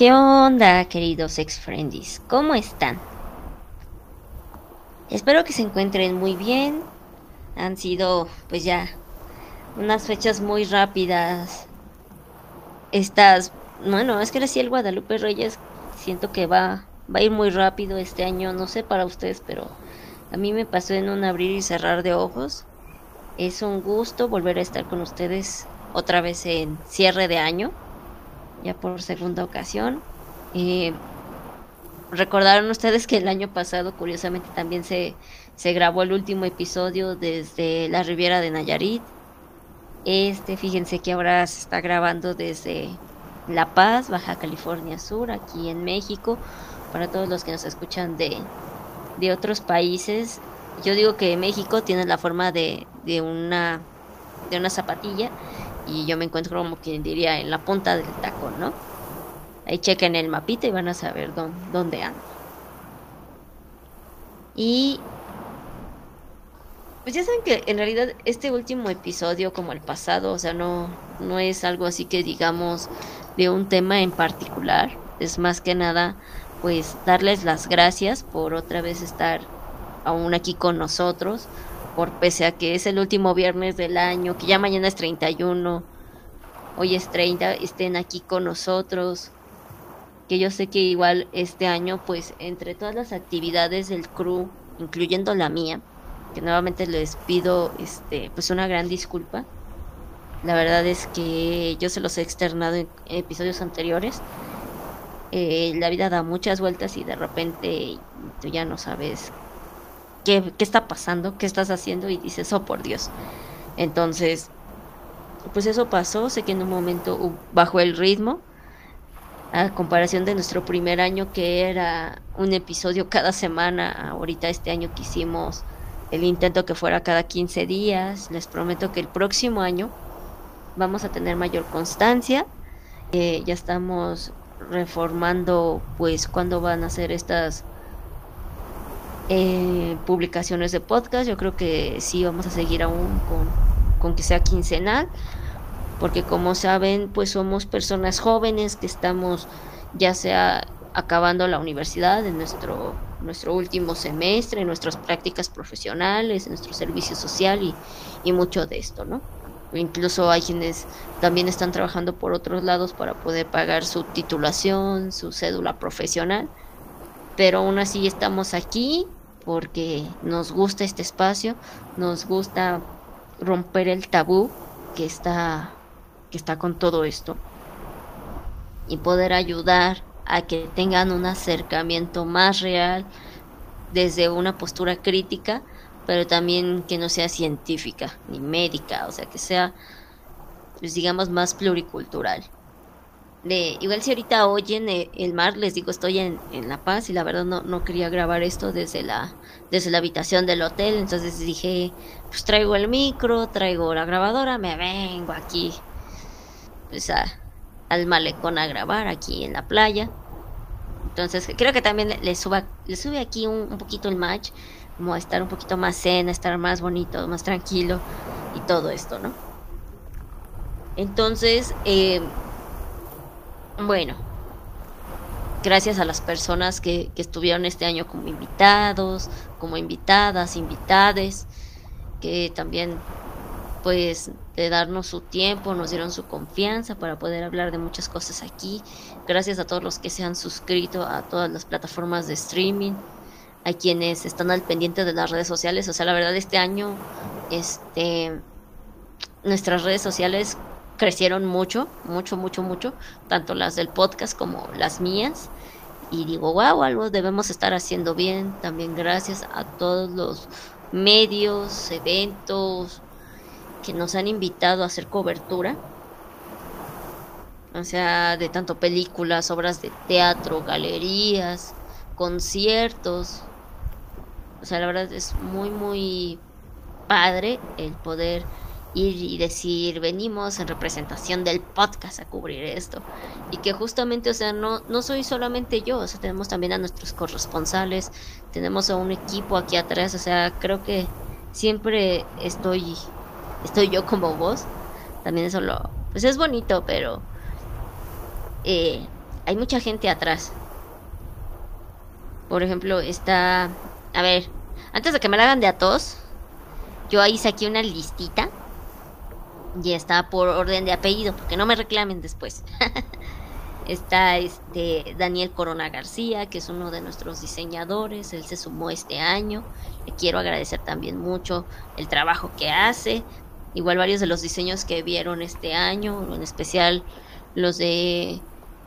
¿Qué onda, queridos ex friendies? ¿Cómo están? Espero que se encuentren muy bien. Han sido, pues ya, unas fechas muy rápidas. Estas, bueno, es que decía el Guadalupe Reyes, siento que va, va a ir muy rápido este año. No sé para ustedes, pero a mí me pasó en un abrir y cerrar de ojos. Es un gusto volver a estar con ustedes otra vez en cierre de año ya por segunda ocasión. Recordaron ustedes que el año pasado, curiosamente, también se, se grabó el último episodio desde la Riviera de Nayarit. Este, fíjense que ahora se está grabando desde La Paz, Baja California Sur, aquí en México. Para todos los que nos escuchan de, de otros países, yo digo que México tiene la forma de, de, una, de una zapatilla y yo me encuentro como quien diría en la punta del tacón, ¿no? Ahí chequen el mapita y van a saber dónde, dónde ando. Y pues ya saben que en realidad este último episodio como el pasado, o sea, no, no es algo así que digamos de un tema en particular. Es más que nada pues darles las gracias por otra vez estar aún aquí con nosotros pese a que es el último viernes del año, que ya mañana es 31, hoy es 30, estén aquí con nosotros. Que yo sé que igual este año, pues entre todas las actividades del crew, incluyendo la mía, que nuevamente les pido este pues una gran disculpa. La verdad es que yo se los he externado en episodios anteriores. Eh, la vida da muchas vueltas y de repente tú ya no sabes ¿qué, está pasando? ¿Qué estás haciendo? Y dices, oh por Dios. Entonces, pues eso pasó, sé que en un momento bajó el ritmo, a comparación de nuestro primer año que era un episodio cada semana, ahorita este año que hicimos el intento que fuera cada 15 días, les prometo que el próximo año vamos a tener mayor constancia, eh, ya estamos reformando pues cuándo van a ser estas eh, publicaciones de podcast. Yo creo que sí vamos a seguir aún con, que sea quincenal, porque como saben, pues somos personas jóvenes que estamos ya sea acabando la universidad en nuestro nuestro último semestre, en nuestras prácticas profesionales, en nuestro servicio social y, y mucho de esto, ¿no? Incluso hay quienes también están trabajando por otros lados para poder pagar su titulación, su cédula profesional, pero aún así estamos aquí porque nos gusta este espacio, nos gusta romper el tabú que está que está con todo esto y poder ayudar a que tengan un acercamiento más real desde una postura crítica, pero también que no sea científica ni médica, o sea, que sea pues digamos más pluricultural igual si ahorita oyen eh, el mar, les digo, estoy en, La Paz y la verdad no, no quería grabar esto desde la, desde la habitación del hotel, entonces dije, pues traigo el micro, traigo la grabadora, me vengo aquí, pues al malecón a grabar aquí en la playa. Entonces creo que también le, suba, le sube aquí un, un poquito el match, como a estar un poquito más zen, estar más bonito, más tranquilo y todo esto, ¿no? Entonces, eh, bueno, gracias a las personas que, estuvieron este año como invitados, como invitadas, invitades, que también pues de darnos su tiempo, nos dieron su confianza para poder hablar de muchas cosas aquí. Gracias a todos los que se han suscrito a todas las plataformas de streaming, a quienes están al pendiente de las redes sociales. O sea, la verdad este año, este, nuestras redes sociales crecieron mucho, mucho, mucho, mucho, tanto las del podcast como las mías. Y digo, wow, algo debemos estar haciendo bien. También gracias a todos los medios, eventos que nos han invitado a hacer cobertura. O sea, de tanto películas, obras de teatro, galerías, conciertos. O sea, la verdad es muy, muy padre el poder ir y decir, venimos en representación del podcast a cubrir esto. Y que justamente, o sea, no, no soy solamente yo, o sea, tenemos también a nuestros corresponsales, tenemos a un equipo aquí atrás, o sea, creo que siempre estoy, estoy yo como vos. También eso lo, pues es bonito, pero eh, hay mucha gente atrás. Por ejemplo, está... A ver, antes de que me la hagan de a tos, yo ahí saqué una listita. Y está por orden de apellido, porque no me reclamen después. está este Daniel Corona García, que es uno de nuestros diseñadores. Él se sumó este año. Le quiero agradecer también mucho el trabajo que hace. Igual varios de los diseños que vieron este año, en especial los de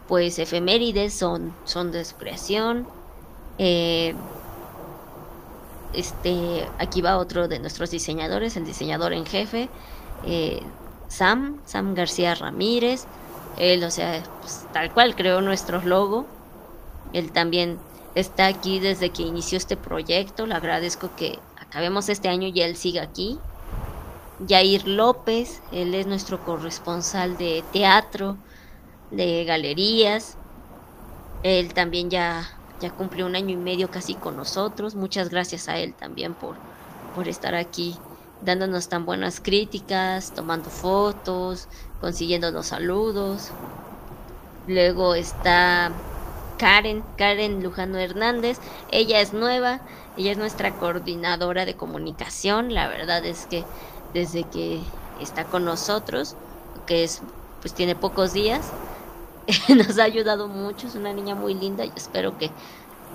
pues efemérides son, son de su creación. Eh, este, aquí va otro de nuestros diseñadores, el diseñador en jefe, eh, Sam, Sam García Ramírez. Él, o sea, pues, tal cual creó nuestro logo. Él también está aquí desde que inició este proyecto. Le agradezco que acabemos este año y él siga aquí. Yair López, él es nuestro corresponsal de teatro, de galerías. Él también ya, ya cumplió un año y medio casi con nosotros. Muchas gracias a él también por, por estar aquí dándonos tan buenas críticas, tomando fotos, consiguiendo los saludos. Luego está Karen, Karen Lujano Hernández. Ella es nueva, ella es nuestra coordinadora de comunicación. La verdad es que desde que está con nosotros, que es pues tiene pocos días, nos ha ayudado mucho, es una niña muy linda y espero que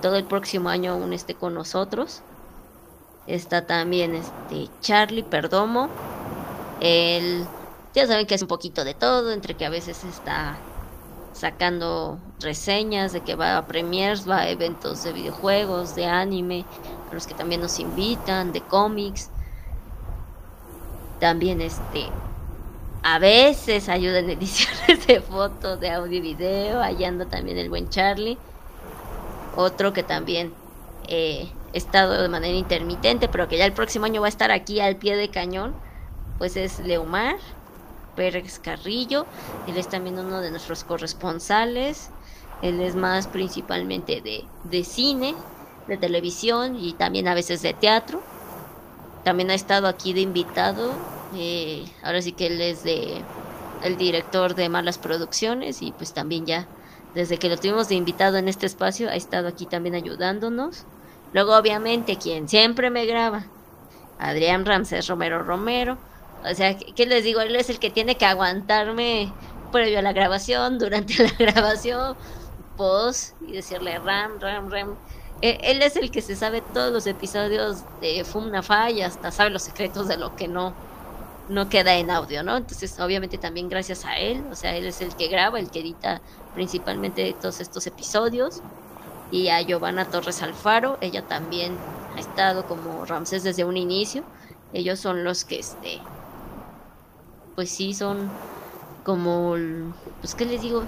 todo el próximo año aún esté con nosotros. Está también este Charlie Perdomo. Él ya saben que es un poquito de todo, entre que a veces está sacando reseñas de que va a premiers, va a eventos de videojuegos, de anime, a los que también nos invitan, de cómics. También este a veces ayuda en ediciones de fotos, de audio y video. Allá anda también el buen Charlie. Otro que también eh, estado de manera intermitente, pero que ya el próximo año va a estar aquí al pie de cañón, pues es Leomar Pérez Carrillo. Él es también uno de nuestros corresponsales. Él es más principalmente de, de cine, de televisión y también a veces de teatro. También ha estado aquí de invitado eh, ahora sí que él es de el director de Malas Producciones y pues también ya desde que lo tuvimos de invitado en este espacio ha estado aquí también ayudándonos. Luego obviamente quien siempre me graba, Adrián Ramsés Romero Romero. O sea, ¿qué les digo? Él es el que tiene que aguantarme previo a la grabación, durante la grabación, post y decirle Ram, Ram, Ram. Eh, él es el que se sabe todos los episodios de Fumna y hasta sabe los secretos de lo que no no queda en audio, ¿no? Entonces, obviamente también gracias a él, o sea, él es el que graba, el que edita principalmente todos estos episodios. Y a Giovanna Torres Alfaro, ella también ha estado como Ramsés desde un inicio. Ellos son los que, este, pues sí, son como, pues, ¿qué les digo?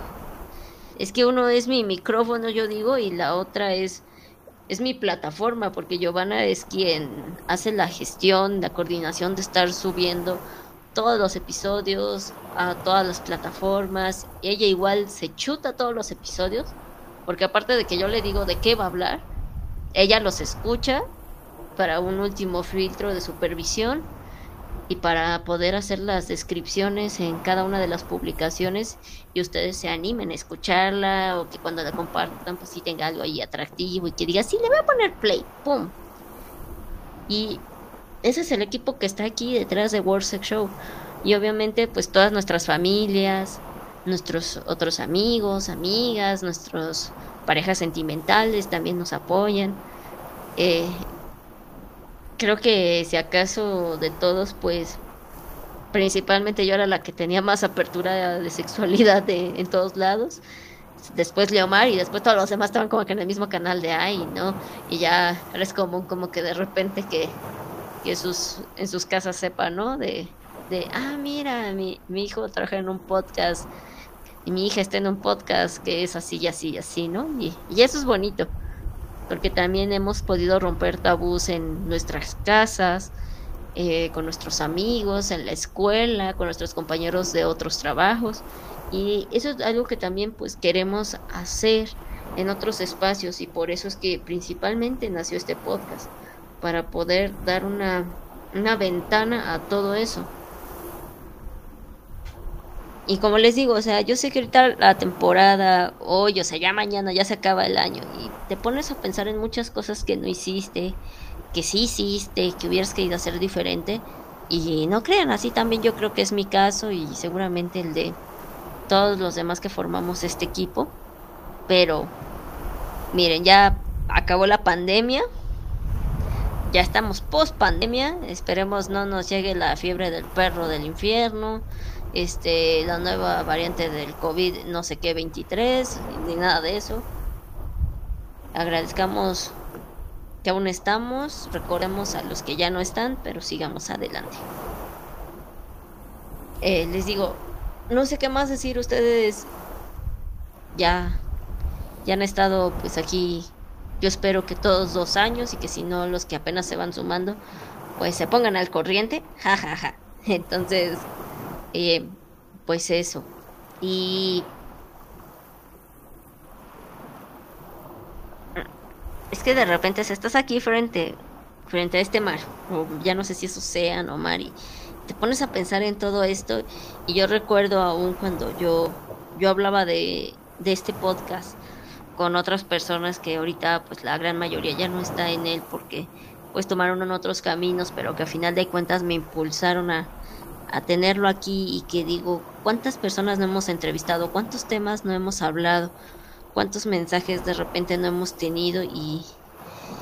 Es que uno es mi micrófono, yo digo, y la otra es es mi plataforma, porque Giovanna es quien hace la gestión, la coordinación de estar subiendo todos los episodios a todas las plataformas. Ella igual se chuta todos los episodios, porque aparte de que yo le digo de qué va a hablar, ella los escucha para un último filtro de supervisión y para poder hacer las descripciones en cada una de las publicaciones y ustedes se animen a escucharla o que cuando la compartan pues sí tenga algo ahí atractivo y que diga, sí, le voy a poner play, ¡pum! Y ese es el equipo que está aquí detrás de World Sex Show. Y obviamente pues todas nuestras familias, nuestros otros amigos, amigas, nuestros parejas sentimentales también nos apoyan. Eh, creo que si acaso de todos, pues principalmente yo era la que tenía más apertura de sexualidad en todos lados. Después Leomar y después todos los demás estaban como que en el mismo canal de ahí, ¿no? Y ya es común como que de repente que, que sus, en sus casas sepan, ¿no? De, de ah, mira, mi, mi hijo trabaja en un podcast mi hija está en un podcast que es así y así y así, ¿no? Y, y eso es bonito porque también hemos podido romper tabús en nuestras casas, eh, con nuestros amigos, en la escuela, con nuestros compañeros de otros trabajos. Y eso es algo que también pues queremos hacer en otros espacios y por eso es que principalmente nació este podcast, para poder dar una, una ventana a todo eso. Y como les digo, o sea, yo sé que ahorita la temporada, hoy, o sea, ya mañana ya se acaba el año y te pones a pensar en muchas cosas que no hiciste, que sí hiciste, que hubieras querido hacer diferente. Y no crean, así también yo creo que es mi caso y seguramente el de todos los demás que formamos este equipo. Pero, miren, ya acabó la pandemia. Ya estamos post pandemia. Esperemos no nos llegue la fiebre del perro del infierno este la nueva variante del COVID no sé qué 23 ni nada de eso. Agradezcamos que aún estamos, recordemos a los que ya no están, pero sigamos adelante. Eh, les digo, no sé qué más decir, ustedes ya, ya han estado pues aquí, yo espero que todos dos años y que si no los que apenas se van sumando, pues se pongan al corriente, jajaja. Entonces, eh, pues eso. Y es que de repente si estás aquí frente frente a este mar, o ya no sé si es océano o mar, y te pones a pensar en todo esto, y yo recuerdo aún cuando yo, yo hablaba de, de este podcast con otras personas que ahorita pues la gran mayoría ya no está en él porque pues tomaron otros caminos, pero que a final de cuentas me impulsaron a, a tenerlo aquí y que digo, ¿cuántas personas no hemos entrevistado? ¿Cuántos temas no hemos hablado? ¿Cuántos mensajes de repente no hemos tenido y,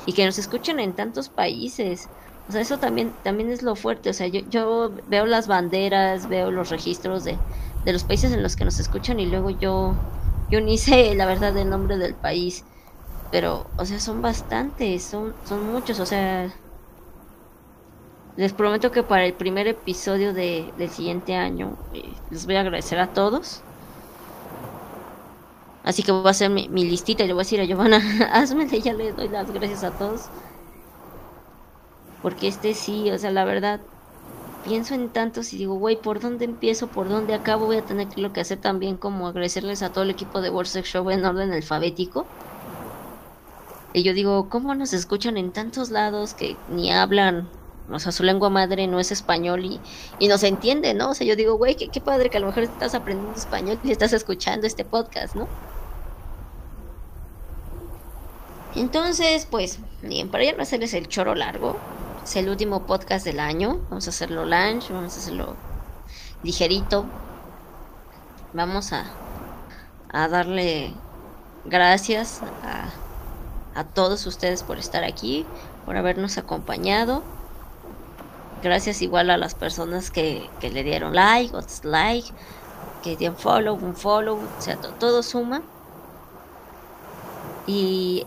y que nos escuchen en tantos países? O sea, eso también, también es lo fuerte. O sea, yo, yo veo las banderas, veo los registros de, de los países en los que nos escuchan y luego yo, yo ni sé la verdad del nombre del país. Pero, o sea, son bastantes, son, son muchos. O sea, les prometo que para el primer episodio de, del siguiente año eh, les voy a agradecer a todos. Así que voy a hacer mi, listita y le voy a decir a Giovanna, hazme, ya le doy las gracias a todos. Porque este sí, o sea, la verdad, pienso en tantos y digo, güey, ¿por dónde empiezo? ¿Por dónde acabo? Voy a tener lo que hacer también como agradecerles a todo el equipo de World Sex Show en orden alfabético. Y yo digo, ¿cómo nos escuchan en tantos lados que ni hablan o sea, su lengua madre no es español y, y no se entiende, ¿no? O sea, yo digo, güey, qué, qué padre que a lo mejor estás aprendiendo español y estás escuchando este podcast, ¿no? Entonces, pues, bien, para ya no hacerles el choro largo, es el último podcast del año, vamos a hacerlo lunch, vamos a hacerlo ligerito, vamos a, a darle gracias a, a todos ustedes por estar aquí, por habernos acompañado. Gracias igual a las personas que, le dieron like o dislike, que dieron follow, un follow, o sea, todo suma. Y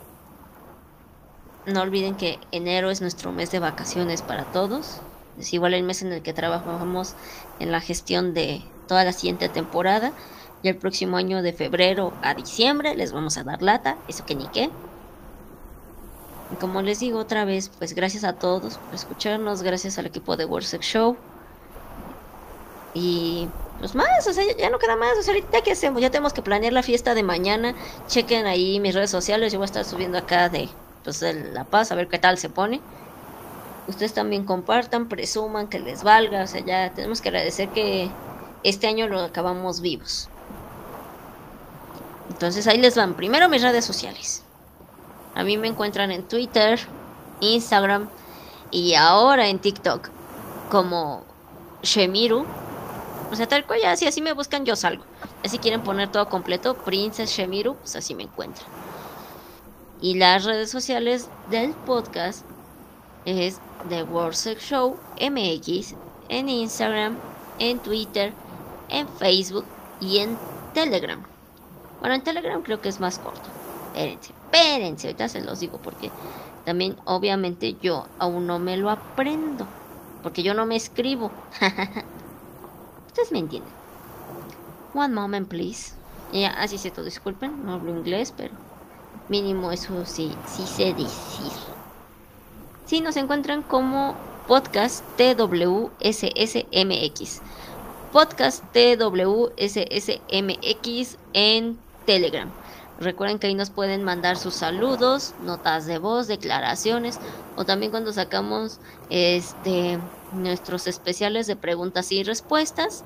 no olviden que enero es nuestro mes de vacaciones para todos. Es igual el mes en el que trabajamos en la gestión de toda la siguiente temporada. Y el próximo año de febrero a diciembre les vamos a dar lata, eso que ni qué como les digo otra vez, pues gracias a todos por escucharnos, gracias al equipo de World Show. Y pues más, o sea, ya, no queda más. O sea, ahorita qué hacemos, ya tenemos que planear la fiesta de mañana. Chequen ahí mis redes sociales, yo voy a estar subiendo acá de, pues, de La Paz, a ver qué tal se pone. Ustedes también compartan, presuman que les valga. O sea, ya tenemos que agradecer que este año lo acabamos vivos. Entonces ahí les van. Primero mis redes sociales. A mí me encuentran en Twitter, Instagram y ahora en TikTok como Shemiru. O sea, tal cual, ya, si así me buscan, yo salgo. Si quieren poner todo completo, Princess Shemiru, pues así me encuentran. Y las redes sociales del podcast es The World Sex Show MX en Instagram, en Twitter, en Facebook y en Telegram. Bueno, en Telegram creo que es más corto. Espérense espérense, ahorita se los digo porque también obviamente yo aún no me lo aprendo, porque yo no me escribo. Ustedes me entienden. One moment, please. Ya, así se todo, disculpen, no hablo inglés, pero mínimo eso sí, sí sé decir. Sí, nos encuentran como podcast TWSSMX. Podcast TWSSMX en Telegram. Recuerden que ahí nos pueden mandar sus saludos, notas de voz, declaraciones o también cuando sacamos este nuestros especiales de preguntas y respuestas.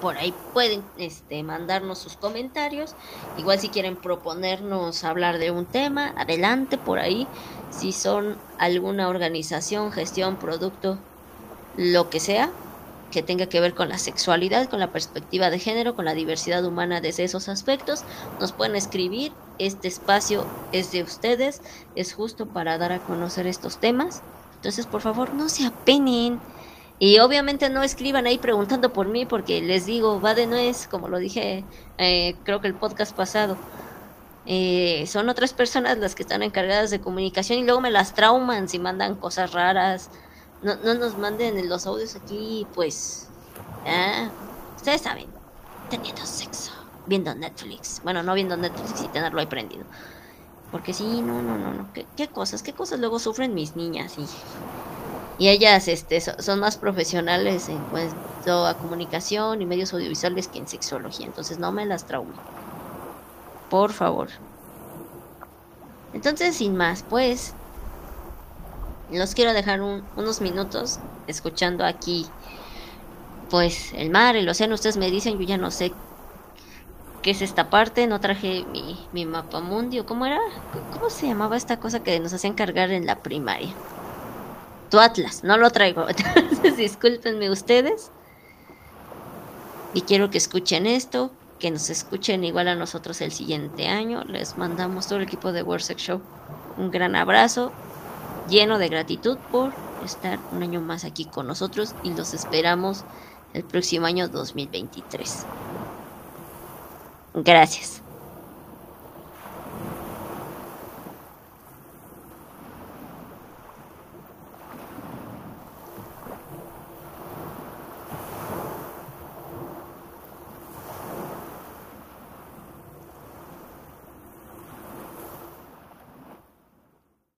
por ahí pueden este, mandarnos sus comentarios. Igual si quieren proponernos hablar de un tema, adelante por ahí. Si son alguna organización, gestión, producto, lo que sea, que tenga que ver con la sexualidad, con la perspectiva de género, con la diversidad humana desde esos aspectos, nos pueden escribir. Este espacio es de ustedes, es justo para dar a conocer estos temas. Entonces, por favor, no se apenen. Y obviamente no escriban ahí preguntando por mí, porque les digo, va de nuez, como lo dije, eh, creo que el podcast pasado. Eh, son otras personas las que están encargadas de comunicación y luego me las trauman si mandan cosas raras. No, no nos manden los audios aquí, pues. Ah, ustedes saben, teniendo sexo, viendo Netflix. Bueno, no viendo Netflix y tenerlo ahí prendido. Porque sí, no, no, no, no. ¿Qué, qué cosas? ¿Qué cosas luego sufren mis niñas? Y y ellas este, son más profesionales en cuanto a comunicación y medios audiovisuales que en sexología, entonces no me las traume. Por favor. Entonces, sin más, pues, los quiero dejar unos minutos escuchando aquí, pues, el mar, el océano. Ustedes me dicen, yo ya no sé qué es esta parte, no traje mi, mi mapa mundio. ¿Cómo era? ¿Cómo se llamaba esta cosa que nos hacían cargar en la primaria? tu Atlas, no lo traigo. Entonces, discúlpenme ustedes. Y quiero que escuchen esto, que nos escuchen igual a nosotros el siguiente año. Les mandamos todo el equipo de World Show un gran abrazo, lleno de gratitud por estar un año más aquí con nosotros y los esperamos el próximo año 2023. Gracias.